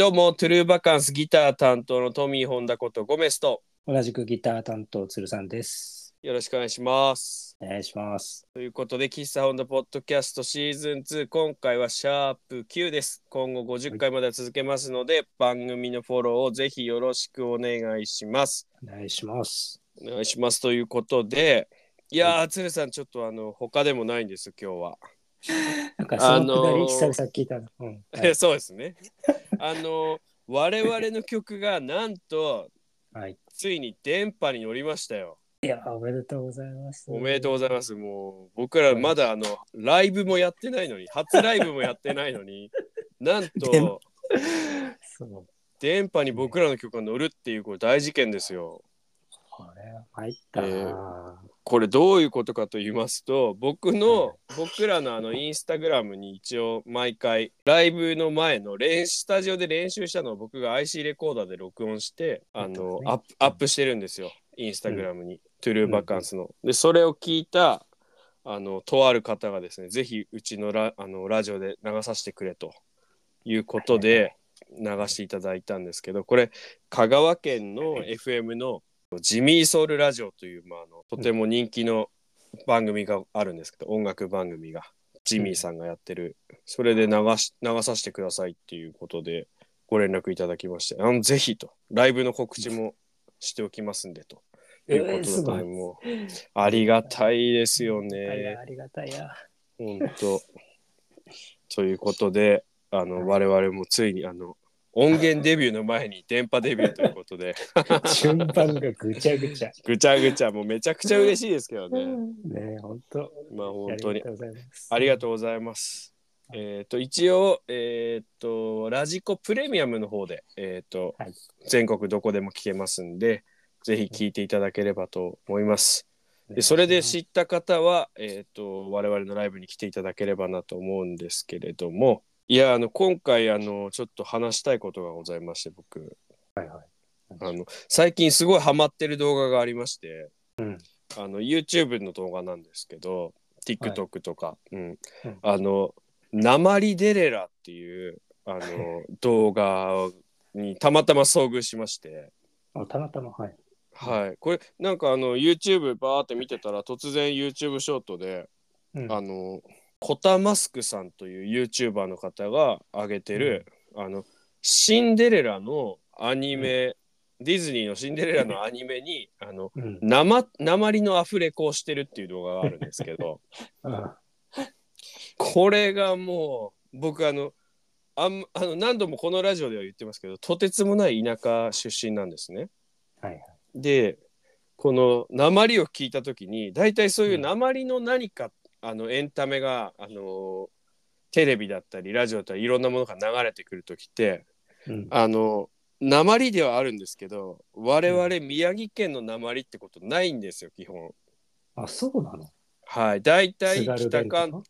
どうも、トゥルーバカンスギター担当のトミー・ホンダことゴメスと、同じくギター担当鶴さんです。よろしくお願いします。お願いします。ということで、喫茶ホンダポッドキャストシーズン2、今回はシャープ9です。今後50回までは続けますので、番組のフォローをぜひよろしくお願いします。お願いします。お願いしますということで、いやー、鶴さん、ちょっとあの、他でもないんです、今日は。なんかそのくだりあのー久々聞いたの。うん。え そうですね。あの、我々の曲がなんと、はい。ついに電波に乗りましたよ。いや、おめでとうございます。おめでとうございます。もう僕らまだあのライブもやってないのに、初ライブもやってないのに、なんと。電波に僕らの曲が乗るっていうこれ大事件ですよ。これは参ったな、これどういうことかと言いますと、僕の僕らのあのインスタグラムに一応毎回ライブの前の練習スタジオで練習したのを僕が IC レコーダーで録音してあの、アップアップしてるんですよ。インスタグラムに、トゥルーバカンスの。でそれを聞いたあのとある方がですねぜひうちのラあのラジオで流させてくれと。いうことで流していただいたんですけどこれ香川県の FM のジミーソウルラジオという、まあ、あのとても人気の番組があるんですけど、音楽番組がジミーさんがやってる。それで流し流させてくださいっていうことでご連絡いただきましてあのぜひとライブの告知もしておきますんでと。いうことありがたいですよね。や。ありがたいや。本当。ということであの我々もついにあの音源デビューの前に電波デビューということで順番がぐちゃぐちゃ。ぐちゃぐちゃもうめちゃくちゃ嬉しいですけどね。ね本当。まあ本当にありがとうございます。ありがとうございます。えっ、と一応えっ、とラジコプレミアムの方でえっ、と、はい全国どこでも聞けますんでぜひ聞いていただければと思います。でそれで知った方はえっ、と我々のライブに来ていただければなと思うんですけれどもいやあの今回あのちょっと話したいことがございまして僕。はいはい。あの最近すごいハマってる動画がありまして、うん。あの YouTube の動画なんですけど TikTok とか、うん。うん。あの「鉛デレラ」っていうあの 動画にたまたま遭遇しまして、あたまたま、はい。はい、これなんかあの YouTube バーって見てたら突然 YouTube ショートでうん。あのコタマスクさんという YouTuber の方が上げてる、あのシンデレラのアニメ、ディズニーのシンデレラのアニメにあのうん。生鉛のアフレコをしてるっていう動画があるんですけど あこれがもう僕あのあんあの何度もこのラジオでは言ってますけどとてつもない田舎出身なんですね。はいはい。でこの鉛を聞いた時に大体そういう鉛の何か、あのエンタメがあのテレビだったりラジオだったりいろんなものが流れてくる時ってうん。あの鉛ではあるんですけど我々宮城県の鉛ってことないんですよ基本。あ、そうなの？はい大体北関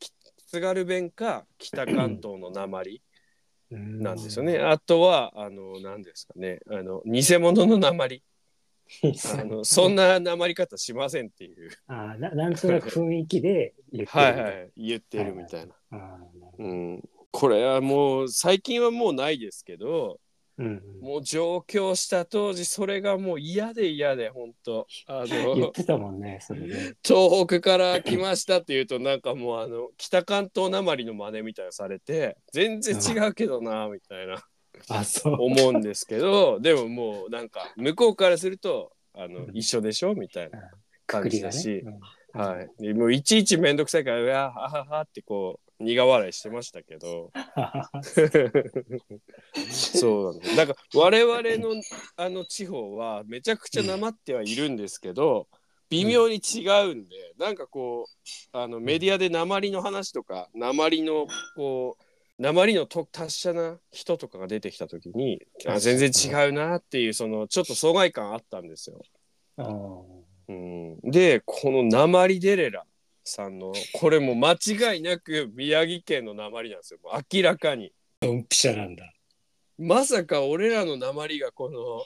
津軽弁か北関東の鉛ななんですよね。。あとはあの何ですかねあの偽物の鉛 あのそんな鉛方しませんっていう。あななんとなく雰囲気で言ってる。はいはい。言ってるみたいな。うん、これはもう最近はもうないですけどうんうん。もう上京した当時それがもう嫌で嫌で本当あ言っのてたもんね、それで。東北から来ましたっていうとなんかもうあの北関東なまりの真似みたいなのされて全然違うけどなみたいなあ、そう。思うんですけどでももうなんか向こうからするとあのうん。一緒でしょみたいな感じだし、うん。はい、でもういちいち面倒くさいから「うわははは」ってこう苦笑いしてましたけど。そうなんです。だから我々のあの地方はめちゃくちゃなまってはいるんですけど、微妙に違うんで、なんかこうあのメディアで鉛の話とか鉛のこう鉛のと達者な人とかが出てきた時にあ全然違うなっていうそのちょっと疎外感あったんですよ。うん、でこの鉛デレラさんのこれも間違いなく宮城県の鉛なんですよ明らかに。ドンピシャなんだ。まさか俺らの鉛がこの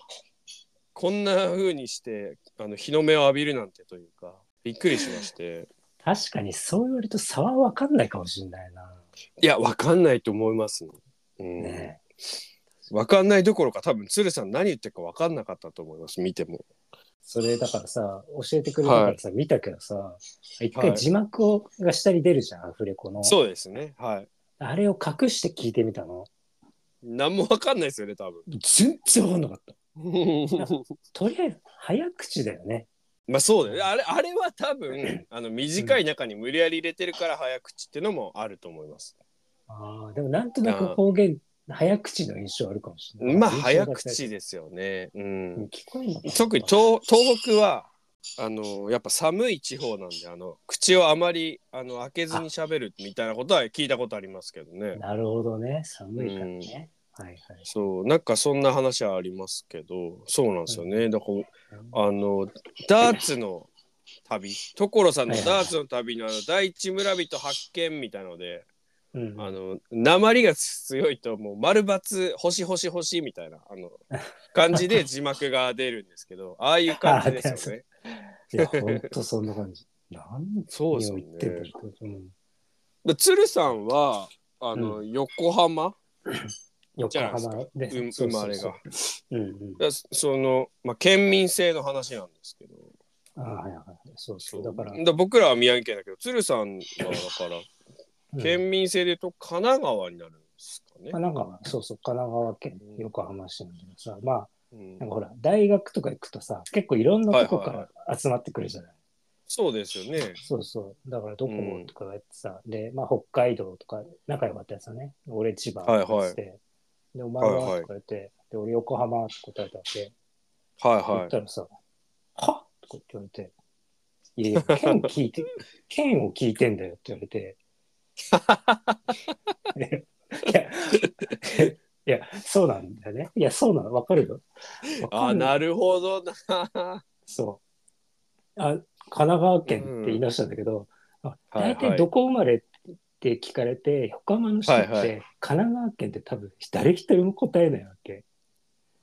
こんな風にしてあの日の目を浴びるなんてというかびっくりしまして確かにそう言われると差は分かんないかもしれないな。いやわかんないと思いますね。うんね分かんないどころか多分鶴さん何言ってるか分かんなかったと思います見てもそれだからさ、教えてくれたからさ、見たけどさ、一回字幕をが下に出るじゃん、アフレコの。そうですねはいあれを隠して聞いてみたの？何も分かんないですよね多分全然わかんなかった。とりあえず、早口だよね。まあそうだあれあれは多分あの短い中に無理やり入れてるから早口っていうのもあると思います、ああ、でもなんとなく方言、早口の印象あるかもしれない。まあ早口ですよね。ううん。ん聞こえんのかな特に東東北はあのやっぱ寒い地方なんであの口をあまりあの開けずに喋るみたいなことは聞いたことありますけどね。なるほどね。寒いからね。はいはい。そうなんかそんな話はありますけどそうなんですよね、だからあのダーツの旅所さんのダーツの旅のあの第一村人発見みたいので、うんあの鉛が強いともう丸×星星星みたいなあの感じで 字幕が出るんですけどああいう感じですよね。いや、ほんとそんな感じ。何をそうですね。ろう。うんで鶴さんはあの、横浜？横浜で生まれが。うんうん。だその、まあ、県民性の話なんですけどあはいはい。そうそう。だから、だ僕らは宮城県だけど鶴さんはだからうん県民性で言うと神奈川になるんですかね。神奈川、そうそう、神奈川県横浜市なんだけどさ、まあ、うんなんかほら、大学とか行くとさ、結構いろんなとこかはいはいら集まってくるじゃない。そうですよね。そうそう。だからどこうんとかやってさ、で、まあ北海道とか仲良かったやつだね。俺千葉はいはいとかって、で、お前はいははいとか言って、で、俺横浜って答えたわけ。はいはい。言ったらさ、は？とかって言われて、いやいや、県聞いて、県を聞いてんだよって言われて、いや、いや、そうなんだよね。いや、そうなの、わかるよ。わかあるなるほどな。そう。あ、神奈川県って言い出したんだけど、あはいはい大体どこ生まれって聞かれて、横浜の人って、はいは神奈川県って多分誰一人も答えないわけ。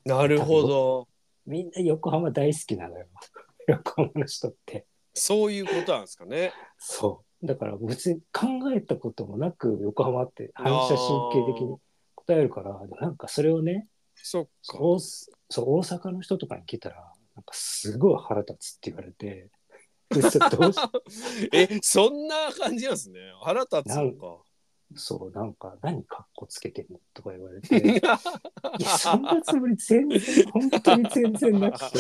なるほど。みんな横浜大好きなのよ。横浜の人って。そういうことなんですかね。そう。だから別に考えたこともなく横浜って反射神経的に答えるから、なんかそれをね、そっか。そうそう大阪の人とかに聞いたら、なんかすごい腹立つって言われて、え、そんな感じなんですね。腹立つのか。そう、なんか、何かっこつけてんのとか言われて、いや、そんなつもり全然、本当に全然なくて、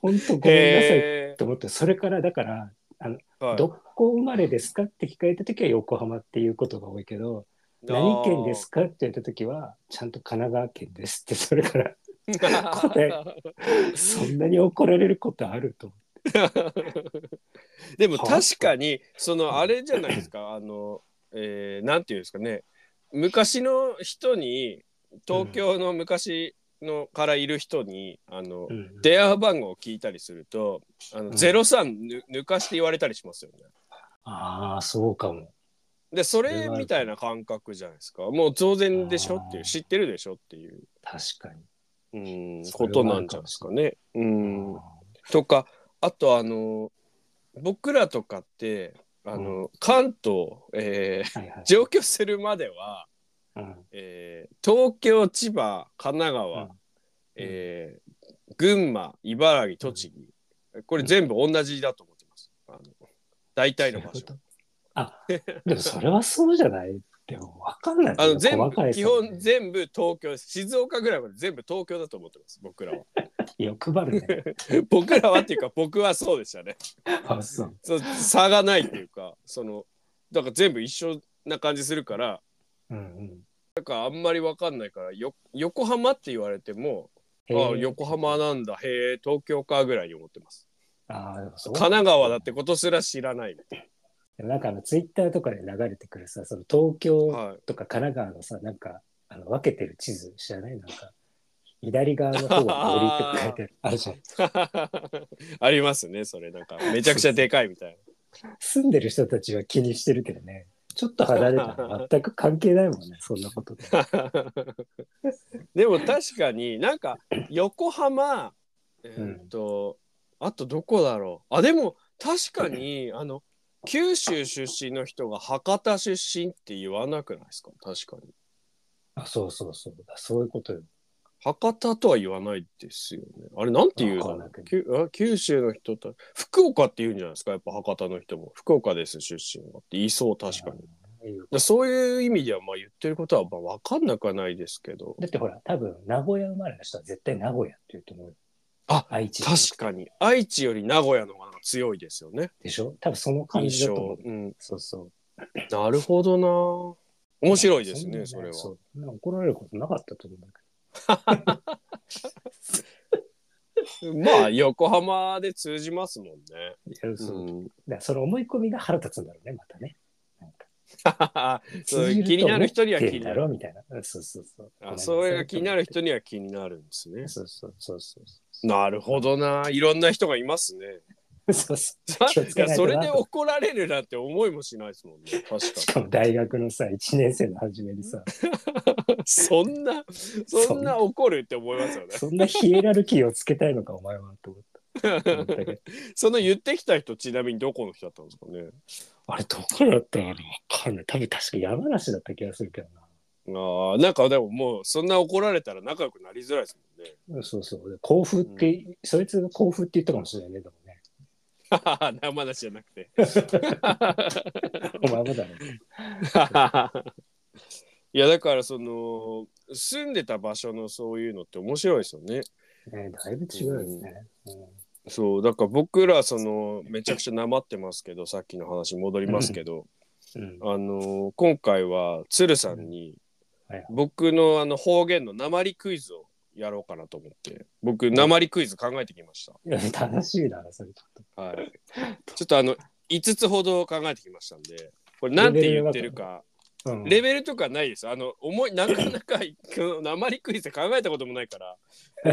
本当ごめんなさいへと思って、それから、だから、ーはい。どこ生まれですかって聞かれたときは横浜っていうことが多いけど、何県ですかって言ったときは、ちゃんと神奈川県ですって、それから、答えそんなに怒られることあると思 でも確かにそのあれじゃないですか あの、えーなんていうんですかね昔の人に東京の昔のからいる人にあの、う。うん電話番号を聞いたりするとあの、ん03ぬ抜かして言われたりしますよね。ああ、そうかも。でそれみたいな感覚じゃないですかもう当然でしょっていう知ってるでしょっていう、確かに。うん、ことなんじゃないですかね。うん、とかあとあの僕らとかってあの、関東、えーはいはい。上京するまでは、うん。えー東京千葉神奈川、うん。えー群馬茨城栃木、これ全部同じだと思ってます。あの大体の場所。あ、でもそれはそうじゃない？でも分かんない。あの全部基本全部東京。静岡ぐらいまで全部東京だと思ってます。僕らは。欲張るね。僕らはっていうか僕はそうでしたね。あ、そう。差がないっていうかそのだから全部一緒な感じするからうんうん。だからあんまり分かんないからよ横浜って言われてもあ横浜なんだへえ東京かぐらいに思ってますあ神奈川だってことすら知らない、でもなんかあのツイッターとかで流れてくるさ、その東京はい、とか神奈川のさ、なんかあの分けてる地図知らない？なんか左側の方が森って書いてある。じゃん。ありますねそれなんかめちゃくちゃでかいみたい住んでる人たちは気にしてるけどね。ちょっと離れたら全く関係ないもんね、そんなことで。な でも確かになんか横浜えーっと、あとどこだろうあでも確かにあの九州出身の人が博多出身って言わなくないですか？確かにあ、そうそうそうだ。そういうことよ。博多とは言わないですよね。あれなんて言うの？あ九州の人と福岡って言うんじゃないですか？やっぱ博多の人も福岡です出身はって言いそう確かに。そういう意味ではまあ言ってることはまあ分かんなくはないですけどだってほら、多分名古屋生まれの人は絶対名古屋って言うと思うよ。あ愛知確かに愛知より名古屋の方が強いですよねでしょ？多分その感じ印だと思う。。象うん、そうそう。なるほどな面白いですんなねそれは。そ怒られることなかったと思うんだけ まあ横浜で通じますもんね。ど。いやそううん、だその思い込みが腹立つんだろうね、またね。気になる人には気になる。みたいな。うんそうそうそう。あそれが気になる人には気になるんですね。そうそうそうそう。なるほどな。いろんな人がいますね。そうそそれで怒られるなんて思いもしないですもんね。確かしかも大学のさ、1年生の初めにさ、に。そんな、そんな怒るって思いますよね。そんなヒエラルキーをつけたいのか、お前は、と思った。その言ってきた人、ちなみにどこの人だったんですかね。あれ、どこだったかなわかんない。多分確か山梨だった気がするけどああ、なんかでももう、そんな怒られたら仲良くなりづらいですもんね。な。そうそう。で甲府って、そいつが甲府って言ったかもしれないね、でもね。生出しじゃなくて。お前もだね。いやだからその住んでた場所のそういうのって面白いですよね。ねだいぶ違うよね。そうだから僕らそのめちゃくちゃなまってますけどさっきの話に戻りますけど、うん。あの今回は鶴さんにはいはい僕のあの方言の鉛クイズをやろうかなと思って僕鉛クイズ考えてきましいや、楽しいな、それちょった。はい。ちょっとあの5つほど考えてきましたんでこれなんて言ってるか。と。うんレベルとかないです。あの、思い、なかなか、鉛クイズ考えたこともないから、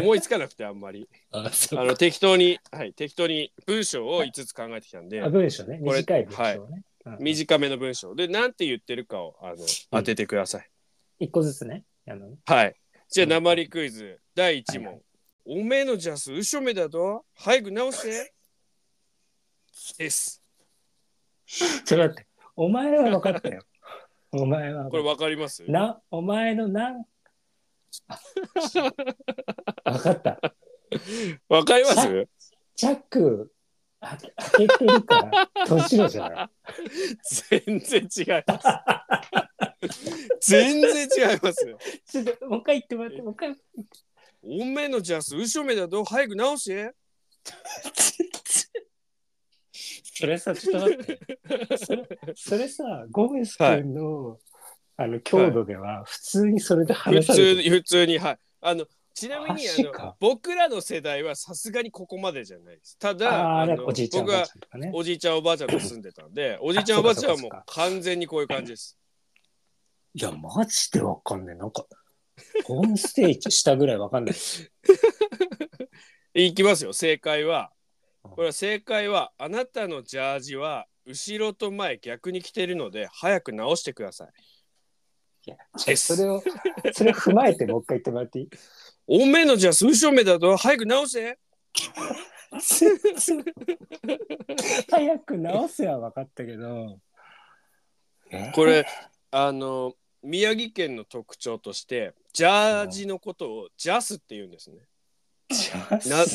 思いつかなくて、あんまり。あ、の、適当に、はい、適当に文章を5つ考えてきたんであ、文章ね。短い文章ね。うん短めの文章で、なんて言ってるかを、あの、当ててください。一個ずつね。あのはい。じゃあ、うん鉛クイズ、第1はいは問。おめえのジャス、うしょめだと？早く直せです。ちょっと待って。お前は分かったよ。お前は。これわかります？な、お前のなん？あ分かった。わかります？チャック、あ開けてるから、年のじゃない。全然違います。全然違います。ちょっと、もう一回言ってもらって、もう一回。おめえのジャス、うしょめだと早く直せそれさ、ちょっと待って。それそれさ、ゴメス君の、あの強度では、普通にそれで普話されて通、普通に、はい。あの、ちなみにマあの僕らの世代はさすがにここまでじゃないです。ただ、ああ、あのなんかおじいちゃん、お僕はばあちゃんとかね。おじいちゃんおばあちゃんと住んでたんで、おじいちゃんおばあちゃんはもう完全にこういう感じです。いや、マジでわかんない。なんか、ホームステージしたぐらいわかんない。いきますよ。正解は、うんこれは正解は、あなたのジャージは後ろと前逆に着てるので、早く直してください。いやそれを、それを踏まえてもう一回言ってもらっていい？おめえのジャス、後ろめだと早く直せ 早く直せは分かったけど。え？これあの宮城県の特徴としてジャージのことをジャスって言うんですね。じゃあな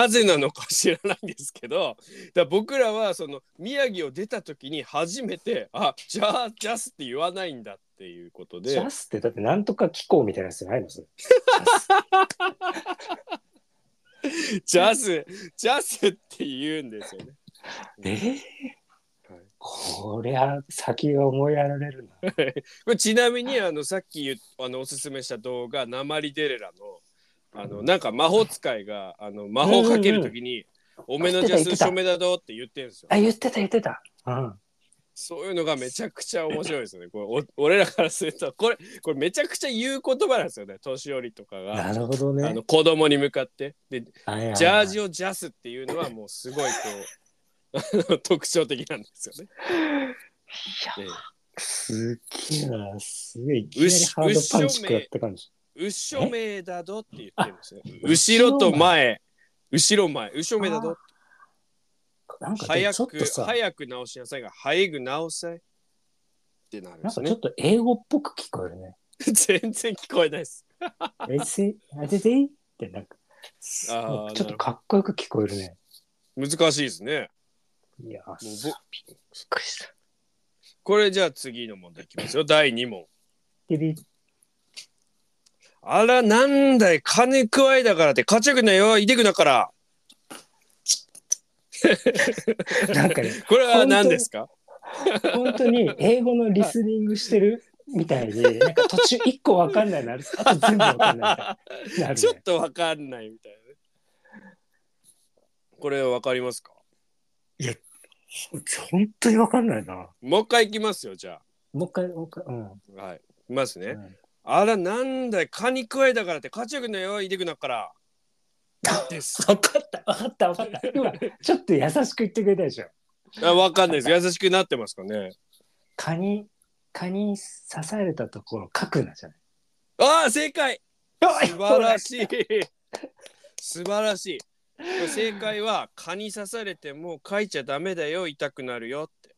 なぜなのか知らないんですけどだ僕らはその宮城を出た時に初めてあじゃあジャスって言わないんだっていうことで。ジャスってだってなんとか機構みたいなやつじゃないの？それ。ジャス。ジャス。って言うんですよね。えー？はいこりゃ先が思いやられるな。これちなみにあのさっきあのおすすめした動画「鉛デレラの」あのなんか魔法使いがあの魔法かけるときに「おめのジャス署目だぞ」って言ってるんですよ。あ、言ってた言ってた。うん。そういうのがめちゃくちゃ面白いですよね。これお俺らからするとこれこれめちゃくちゃ言う言葉なんですよね年寄りとかが。なるほどね。あの子供に向かってではいはいはいジャージをジャスっていうのはもうすごいこう特徴的なんですよね。いやええすげえな。すげえ。いきなりハードパンチ食らった感じ。後ろめだどって言ってるんですよ。後ろと前、後ろ前、後ろめだど。なんか早く早く直しなさいが、早く直せってなるんですねなんかちょっ。と英語っぽく聞こえるね。全然聞こえないです。えせ、あててってなんか、ちょっとかっこよく聞こえるね。難しいですね。いや、ぼびっくりした。これじゃあ次の問題いきますよ。第2問。ピリあら、なんだい、金加えだからって、勝ちゃくなよ、いてくなから。なんかね、これは何ですか？本当に英語のリスニングしてるみたいに、なんか途中一個わかんないのある。あと全部わかんないな。なるちょっね。とわかんないみたいなね。これわかりますか？本当にわかんないな。もう一回いきますよ、じゃもう一回、もう一回、うん。あ。はい。いきますね。うんあら、なんだい、カニ加えだからって、勝ちゃくなよ、いてくなから。です。わかった、わかった、わかった。今、ちょっと優しく言ってくれたでしょ。あわかんないです。優しくなってますかね。蚊に、蚊に刺されたところ、書くなじゃない。ああ、正解素晴らい。しい。素晴らしい。正解は蚊に刺されても書いちゃダメだよ痛くなるよって。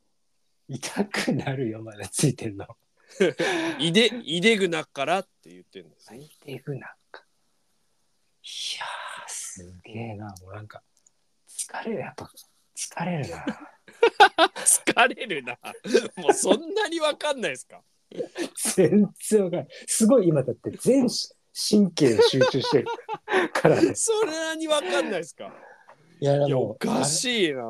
痛くなるよ、まだついてんの。いでいでぐなからって言ってるんですね。いか。いやー、すげえな。もうなんか、疲れる、やっぱ、疲れるな。疲れるな。もうそんなにわかんないですか？全然わかんない。すごい今だって全神経集中してるからね。そんなにわかんないですか？いや、いやおかい。しいな。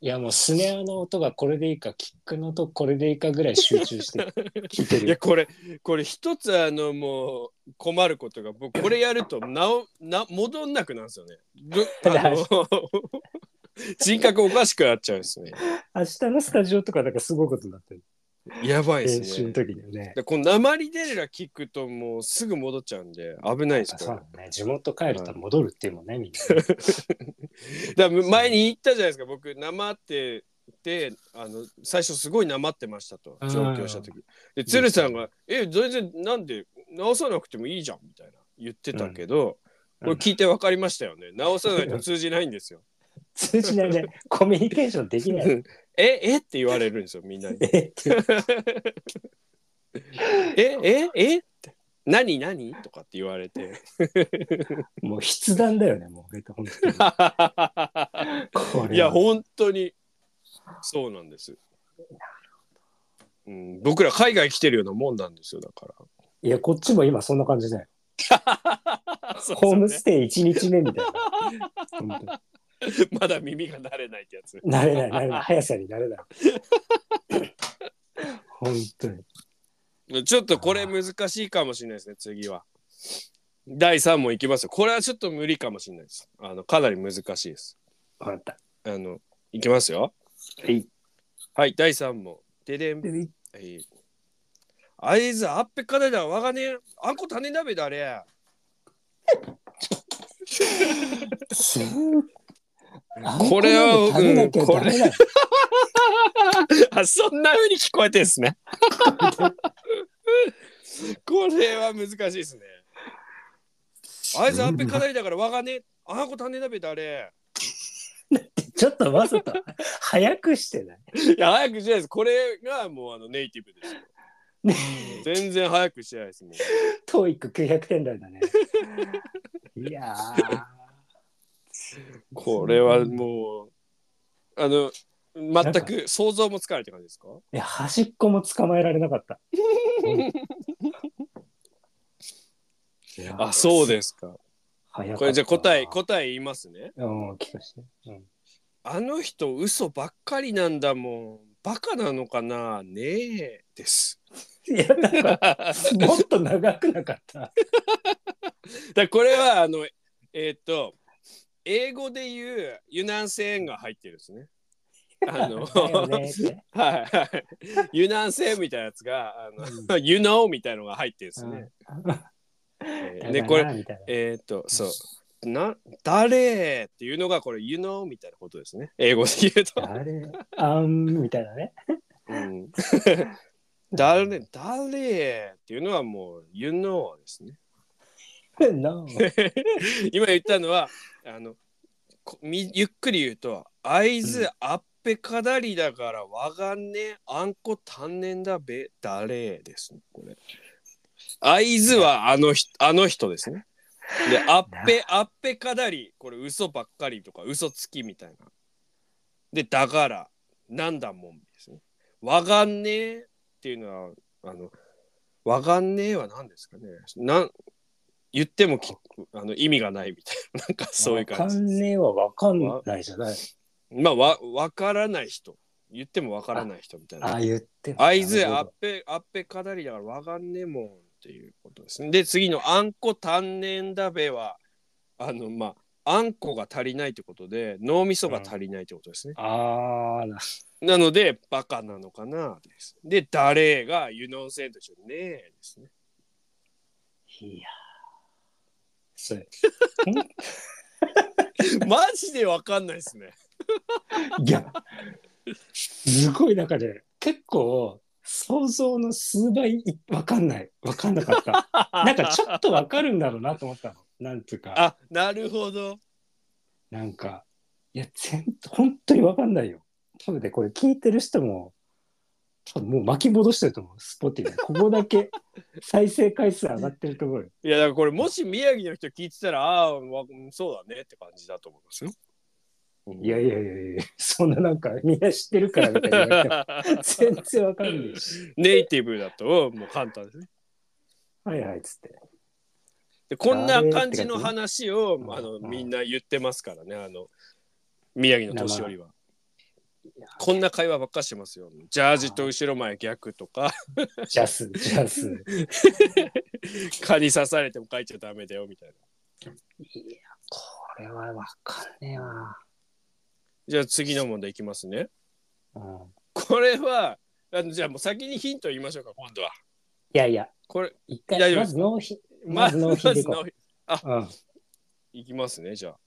いや、もうスネアの音がこれでいいか、キックの音これでいいかぐらい集中して聞いて いやる。これこれ一つあのもう困ることが僕これやるとなおな戻んなくなるんですよね。ぶ あの人格おかしくなっちゃうんですね。明日のスタジオとかなんかすごいことになってる。やばいで練習のすね。時にはね。でこの鉛デレラ聞くともうすぐ戻っちゃうんで危ないですから。そうだね。地元帰ると戻るっていうもんね、みんな。だから前に言ったじゃないですか僕生っててあの最初すごいなまってましたとうん上京した時で鶴さんが「え全然なんで直さなくてもいいじゃん」みたいな言ってたけど、うんこれ聞いて分かりましたよね直さないと通じないんですよ。通じないね。コミュニケーションできない。ええって言われるんですよみんなに。ええええって 何何？とかって言われて。もう筆談だよね、もう。本当に いや本当にそうなんです。うん、僕ら海外来てるようなもんなんですよだから。いや、こっちも今そんな感じだよ。そうホームステイ1日目みたいな。まだ耳が慣れないってやつ。慣れない、慣れない。速さに慣れない。本当に。ちょっとこれ難しいかもしれないですね次は。第3問いきますよ。これはちょっと無理かもしれないです。あのかなり難しいです。わかった。あのいきますよ。はい。はい第3問。ででん。でえーあいつあっぺかだだわがねあんこ種鍋だあれ。これは食べなきゃダメだよ。あそんな風に聞こえてんすね。これは難しいですね。あいつあっぺかだりだからわがねあんこ種鍋だあれ。ちょっとわざと早くしてない？いや早くしないです。これがもうあのネイティブです全然早くしてないですもん。トーイック900点台だね。いやー。これはもうあの全く想像もつかないって感じですか？いや、端っこも捕まえられなかった。あそうですか。早かったこれじゃあ答え答え言いますね。うん、聞かして。うんあの人嘘ばっかりなんだもん。バカなのかな？ねえです。いや、だから、もっと長くなかった。だからこれはあのえーっと英語で言うユナンセンが入ってるんですね。あのだよねって。はいはい。ユナンセンみたいなやつがあの、うん You know みたいのが入ってるんですね。えーでこれえーっとそう。な誰っていうのがこれ You know みたいなことですね。英語で言うと。誰？あんみたいなね。うん、誰誰っていうのはもう You know ですね。今言ったのはあのこみゆっくり言うと「あいずあっぺかだりだからわがんねあんこたんねんだべ誰」ですねこれ。会津はあの人あの人ですね。で、あっぺ、あっぺかだり、これ嘘ばっかりとか嘘つきみたいな。で、だから、なんだもんですね。わがんねえっていうのは、あの、わがんねえは何ですかね。なん言ってもきあの意味がないみたいな、なんかそういう感じ。わかんねえはわかんないじゃない。まあ、わ、わからない人。言ってもわからない人みたいな。ああ、言って会津ああっぺあっぺかだりだからわがんねえもんっていうことですね。で次のあんこ丹念だべはあのまああんこが足りないってことで脳みそが足りないってことですね。あーななのでバカなのかなです。で誰がユノンセントしょねえですね。いやそれ マジでわかんないですね。いやすごい中で結構想像の数倍いわかんない。わかんなかった。なんかちょっとわかるんだろうなと思ったの。なんつうか。あなるほど。なんかいや全本当にわかんないよ。多分ねこれ聞いてる人も多分もう巻き戻してると思う。スポティでここだけ再生回数上がってると思うよ。いやだからこれもし宮城の人聞いてたらああわそうだねって感じだと思いますよ。いやいやいやいやそんななんかみんな知ってるからみたいな全然わかんないし。ネイティブだともう簡単ですね。はいはいっつって。でこんな感じの話をあのうん。みんな言ってますからね。あの宮城の年寄りは。こんな会話ばっかしてますよ。ジャージと後ろ前逆とか、ジャスジャス 蚊に刺されても書いちゃダメだよみたいな。いやこれはわかんねえわ、じゃあ次の問題いきますね。うん、これは、あのじゃあもう先にヒント言いましょうか、今度は。いやいやこれ、一回まず納品ままず納品でいこまず納品う、うん、いきますね、じゃあ。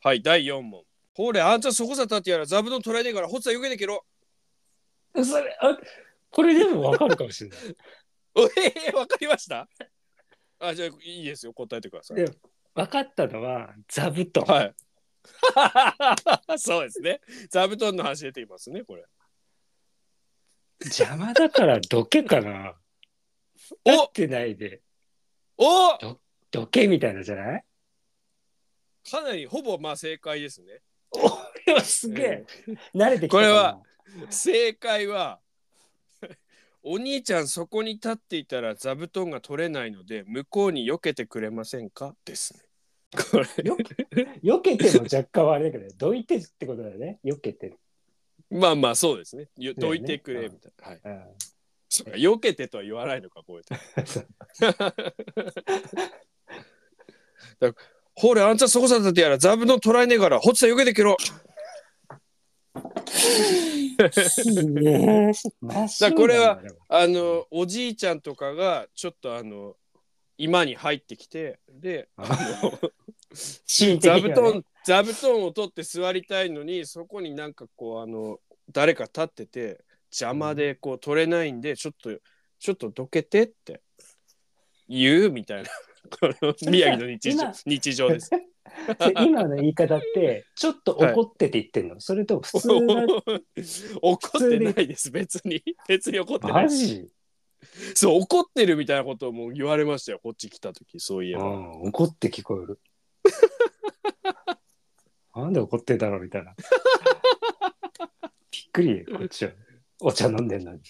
はい、第4問。ほれ、あんたそこさ立ってやら、座布団取られねえから、ほっさよけてけろ。それあこれでもわかるかもしれないお えー、わかりました？あ、じゃあいいですよ、答えてください。で分かったのは座布団、はい。そうですね。座布団の話出ていますね、これ。邪魔だからどけかな立ってないでおどけみたいなじゃない？かなりほぼまあ正解ですね。おこれはすげえ、慣れてきたこれは正解は お兄ちゃんそこに立っていたら座布団が取れないので向こうに避けてくれませんか？ですね。これ。よ避けても若干はあれだけどどいてってことだよね。避けて、まあまあそうですね。よどいてくれみたいな。はい。うん、そうか避けてとは言わないのかこうやって。だほれあんたそこさ立ってやら座布団取られねえからほっさ避けてけろ。だこれはあのおじいちゃんとかがちょっとあの今に入ってきてであの座布団座布団を取って座りたいのにそこになんかこうあの誰か立ってて邪魔でこう取れないんでちょっとちょっとどけてって言うみたいな 宮城の日常今日常です。で 今の言い方って ちょっと怒ってて言ってんの、それとも普通な怒ってないです別に。別に怒ってないそう怒ってるみたいなことをもう言われましたよ。こっち来た時そういえば。うん、怒って聞こえる。なんで怒ってんだろうみたいな。びっくりこっちは。お茶飲んでんのに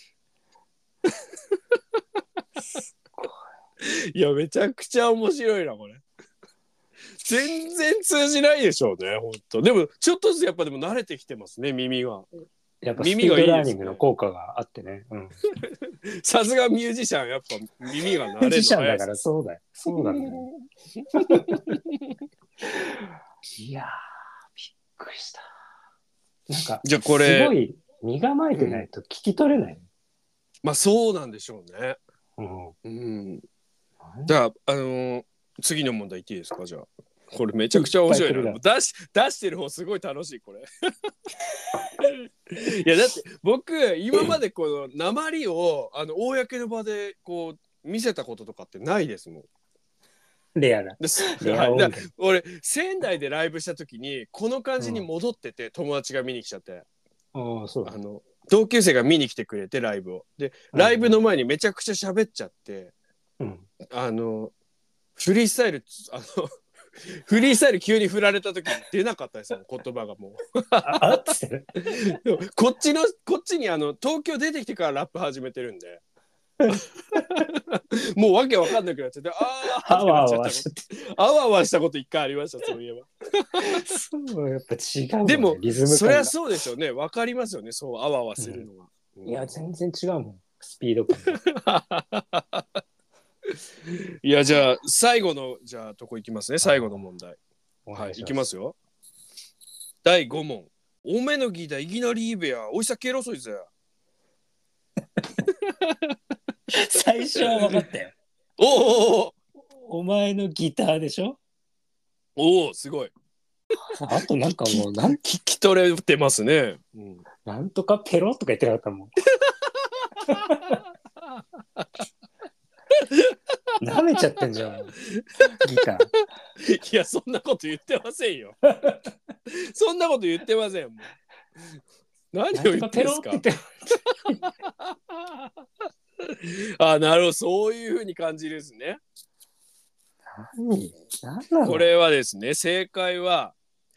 いやめちゃくちゃ面白いなこれ。全然通じないでしょうね本当でもちょっとずつやっぱでも慣れてきてますね耳が。やっぱスピードラーニングの効果があってね、うん、さすがミュージシャンやっぱ耳が慣れるのミュージシャンだからそうだよ。そうなんだよ いやーびっくりした。なんかじゃあこすれごい身構えてないと聞き取れない、まあそうなんでしょうね。うん。うんじゃああのー次の問題いっていいですか？じゃあ。これめちゃくちゃ面白いな。出し出してる方すごい楽しいこれ。いやだって僕今までこの鉛をあの公の場でこう見せたこととかってないですもん。レアな。俺仙台でライブした時にこの感じに戻ってて、友達が見に来ちゃって。ああそうだ。あの同級生が見に来てくれてライブを。でライブの前にめちゃくちゃ喋っちゃって、うん。あのフリースタイルあの フリースタイル急に振られた時出なかったですよ 言葉がもああっ こっちのこっちにあの東京出てきてからラップ始めてるんでもうわけわかんなくなっちゃってあああわあわしちゃって。あわあわしたこと一回ありましたそういえばそう、やっぱ違うもんね。でもリズム感がそりゃそうですよねわかりますよねそうあわあわするのは、うんいや、全然違うもん。スピード感が。いやじゃあ最後のじゃあとこいきますね。最後の問題。はいいきますよ。第5問。おめのギターいきなりいいべやおいさけろそいつや。最初は分かったよ。おおおお前のギターでしょ？おおすごい。あとなんかもう、なん聞き取れてますね、うん、なんとかペロとか言ってなかったもん。舐めちゃってんじゃん。ギター。いやそんなこと言ってませんよ そんなこと言ってません何を言ってんですか？あなるほどそういうふうに感じるですね何？何こ、れはですね正解は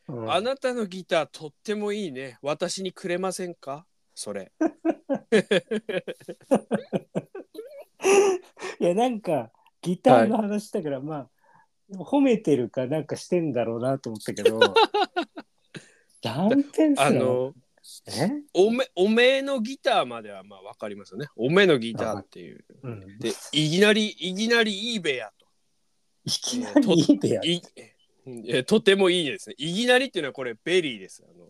うんあなたのギターとってもいいね。私にくれませんか？それ。いや、なんか、ギターの話だから、まあ、褒めてるかなんかしてんだろうなと思ったけど、断片あの、え？おめ、おめえのギターまではまあわかりますよね。おめえのギターっていう。うん、で、いきなり、いきなりいいべやと。いきなりいいべや。いえとてもいいですね。いきなりっていうのはこれ very です。あの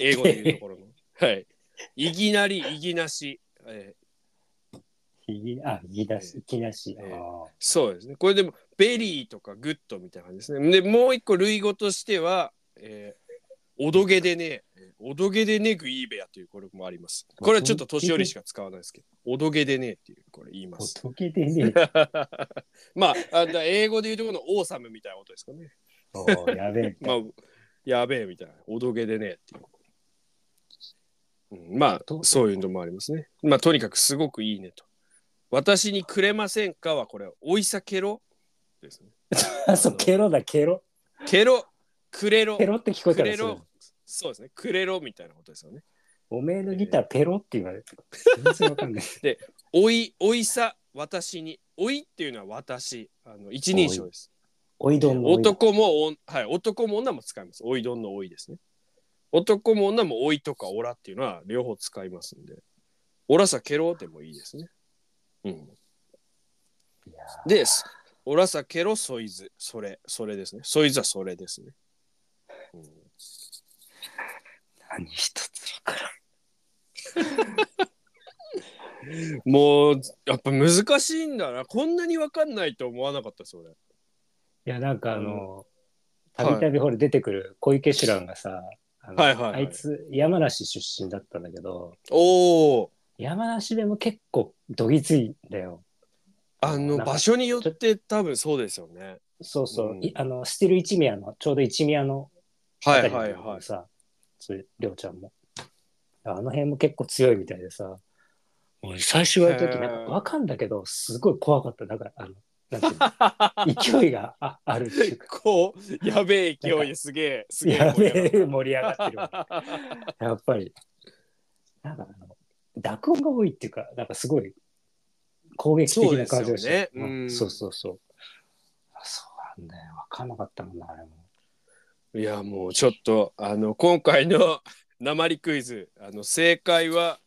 英語でいうところの。はい。いきなり、いきなし。えーいぎあ、いぎなし、いきなし。ええあそうですね。これでも、 very とか good みたいな感じですね。で、もう一個類語としては、えー、おどげでね、えーおどげでねぐいいべやというこれもあります。これはちょっと年寄りしか使わないですけど、おどげでねっていう、これ言いあ、ます。仏でね。まあ、あだ英語で言うとこのオーサムみたいなことですかね。おーやべえ。まあ、やべえみたいな、おどげでねっていう。うん、まあ、そういうのもありますね。まあ、とにかくすごくいいねと。私にくれませんかはこれ、おいさけろですね。あ、そう、ケロだ、ケロ。ケロ、くれろペ、ロって聞こえたらそうくれろ。そうですね、くれろみたいなことですよね。おめえのギターペロって言われて。全然わかんない。おい、おいさ、私に。おいっていうのは私。あの一人称です。おいどんのおいだ。男もおん、はい、男も女も使います。おいどんのおいですね。男も女もおいとかオラっていうのは両方使いますんで。オラさケロでもいいですね。うん。です。オラさケロソイズ。それ、それですね。ソイズはそれですね。うん何一つわからん。もうやっぱ難しいんだなこんなに分かんないと思わなかったです俺いや、なんかあの、はいたびたびほら出てくる小池シュランがさ、はいあいつ山梨出身だったんだけど、おお山梨でも結構どぎついんだよ。あの場所によって多分そうですよね。そうそう、うん。いあの、スティル一宮の、ちょうど一宮のはいはいはい。それ、りょうちゃんも。あの辺も結構強いみたいでさ、もう最初言われた時なんかわかんだけど、すごい怖かった。だから、あの、なんていうの？勢いがああるっていうか、こうやべえ勢いですげえすげえ やべえ盛盛り上がってるわ。やっぱり、なんかあの、濁音が多いっていうか、なんかすごい攻撃的な感じがして。ねうんうんそうそうそう。あそうなんだよ。わかんなかったもんな、あれも。いやもうちょっとあの今回の 鉛クイズあの正解は、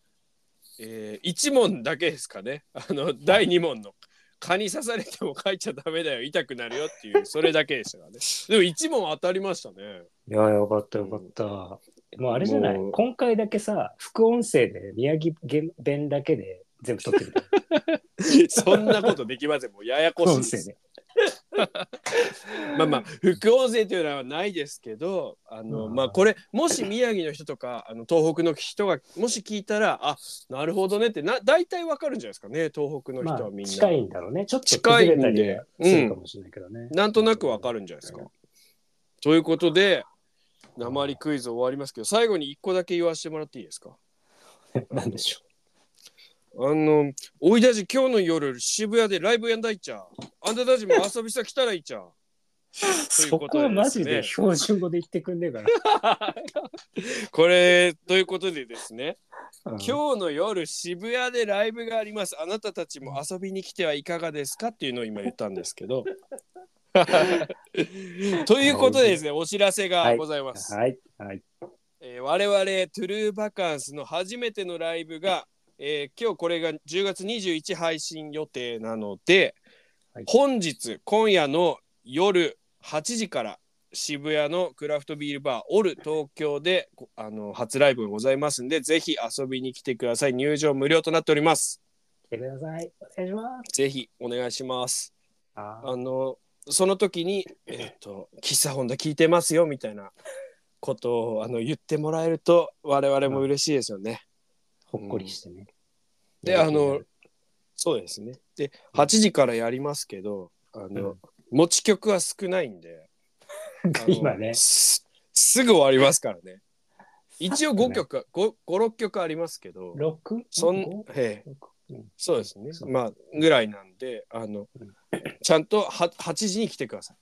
えー、1問だけですかねあの第2問の「蚊に刺されても書いちゃダメだよ痛くなるよ」っていうそれだけでしたからねでも1問当たりましたねいや、よかったよかった。もうあれじゃない？もう今回だけさ、副音声で宮城弁だけで全部撮ってる。そんなことできませんもうややこしいですで。まあまあ副音声というのはないですけどあの、うんまあこれもし宮城の人とかあの東北の人がもし聞いたらあなるほどねってな大体わかるんじゃないですかね？東北のまあ人はみんな、近いんだろうね。ちょっと近いんで崩れたりはするかもしれないけどね。なんとなくわかるんじゃないですか。ということで鉛クイズ終わりますけど最後に1個だけ言わせてもらっていいですかなんでしょうあの、おいだじ今日の夜渋谷でライブやんだいっちゃ。あんたたちも遊びさ来たらいっちゃ。というそことこはマジで標準語で言ってくんねえから。これ、ということでですね、今日の夜渋谷でライブがあります。あなたたちも遊びに来てはいかがですかっていうのを今言ったんですけど。ということでですね、お知らせがございます。はい。はい。えー我々トゥルーバカンスの初めてのライブが、えー今日これが10月21配信予定なので、はい本日今夜の夜8時から渋谷のクラフトビールバーオル東京でこあの初ライブがございますんでぜひ遊びに来てください入場無料となっております来てください。お願いします。ぜひお願いしますああのその時にえっ、と喫茶ホンダ聞いてますよみたいなことをあの言ってもらえると我々も嬉しいですよね、ほっこりしてね。であのそうですね。で、8時からやりますけど、あの、うん。持ち曲は少ないんで、今ね。すすぐ終わりますからね。一応5曲、5、5 6曲ありますけど、六？そん五、えそうですね。まあ、ぐらいなんで、あのうん、ちゃんとは8時に来てください。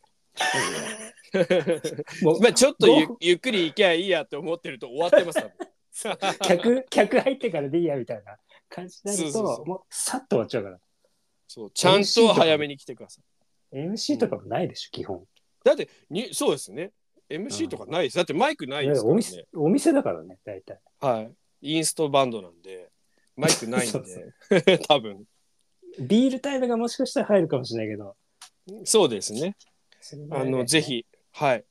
もう まあ、ちょっとゆごゆっくり行けばいいやって思ってると終わってます 客客入ってからでいいやみたいな感じになるともうさっと終わっちゃうから。そう。ちゃんと早めに来てください。MC とかもないでしょ基本。だってに、そうですね。MC とかないです。だってマイクないですからね。お店お店だからね大体。はい。インストバンドなんで、マイクないんで、多分。ビールタイムがもしかしたら入るかもしれないけど。そうですね。あの、ぜひ、はい。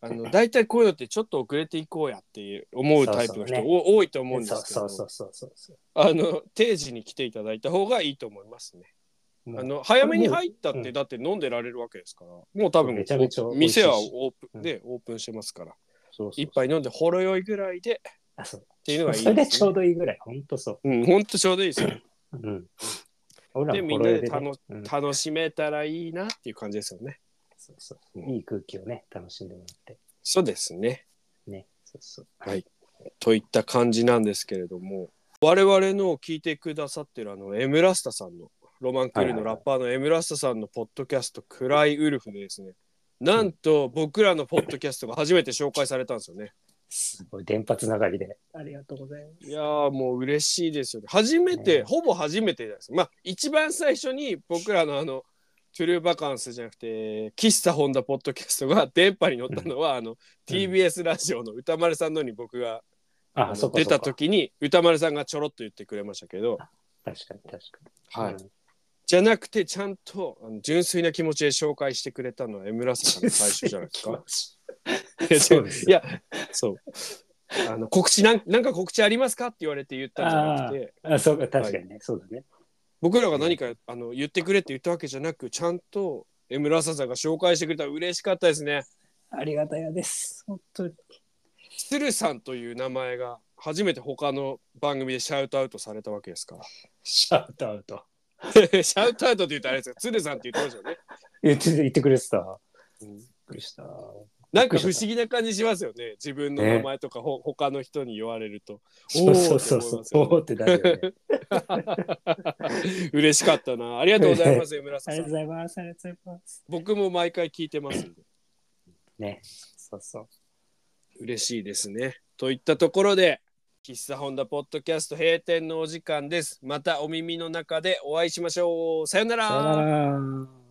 あの、大体こういうのってちょっと遅れていこうやっていう思うタイプの人多いと思うんでそうすけど、そうそうそうそうあの、定時に来ていただいた方がいいと思いますね。あの、早めに入ったって、うん。だって飲んでられるわけですから、もう多分店はオープうん。ンで、オープンしてますから、そうそう一杯飲んでほろ酔いぐらいであそう。っていうのがいいそれでちょうね。どいいぐらい。ほんとそう。ん、ほんとちょうどいいですよ。ううん。俺で、みんなで楽楽しめたらいいなっていう感じですよね。そうそういい空気をね楽しんでもらって。そうですね。ね。そうそう。はい。といった感じなんですけれども、我々の聞いてくださってるあの、エムラスタさんの、ロマンクールのラッパーのエムラスタさんのポッドキャスト、クライウルフでですね、なんと僕らのポッドキャストが初めて紹介されたんですよね。すごい電波つながりで。ありがとうございます。いやーもう嬉しいですよね。初めて、ねほぼ初めてです。まあ一番最初に僕らのあのトゥルーバカンスじゃなくて喫茶ホンダポッドキャストが電波に乗ったのは、あの TBS ラジオの歌丸さんのに僕が、ああの出た時に歌丸さんがちょろっと言ってくれましたけど、確かに確かに。はい、じゃなくてちゃんとあの純粋な気持ちで紹介してくれたのはエムラスさんの最初じゃないですか。そうですいやそう。あの告知なんなんか告知ありますかって言われて言ったんじゃなくて。あそうか確かにね、そうだね。僕らが何かあの言ってくれって言ったわけじゃなくちゃんとエムラサさんが紹介してくれたら嬉しかったですね。ありがたやです。本当に。鶴さんという名前が初めて他の番組でシャウトアウトされたわけですから。シャウトアウト。シャウトアウトって言ったらあれですか鶴さんって言ってましたよ。ね。言って言ってくれてた。びっうんくりしたなんか不思議な感じしますよね。自分の名前とかほ、他の人に言われると。そうそうそうそうおーおーってなるよね嬉しかったな。ありがとうございます、エムラサさん。ありがとうございますありがとうございます僕も毎回聞いてますんで。ねそうそう嬉しいですね。といったところで、喫茶ホンダポッドキャスト閉店のお時間です。またお耳の中でお会いしましょう。さよなら。さよなら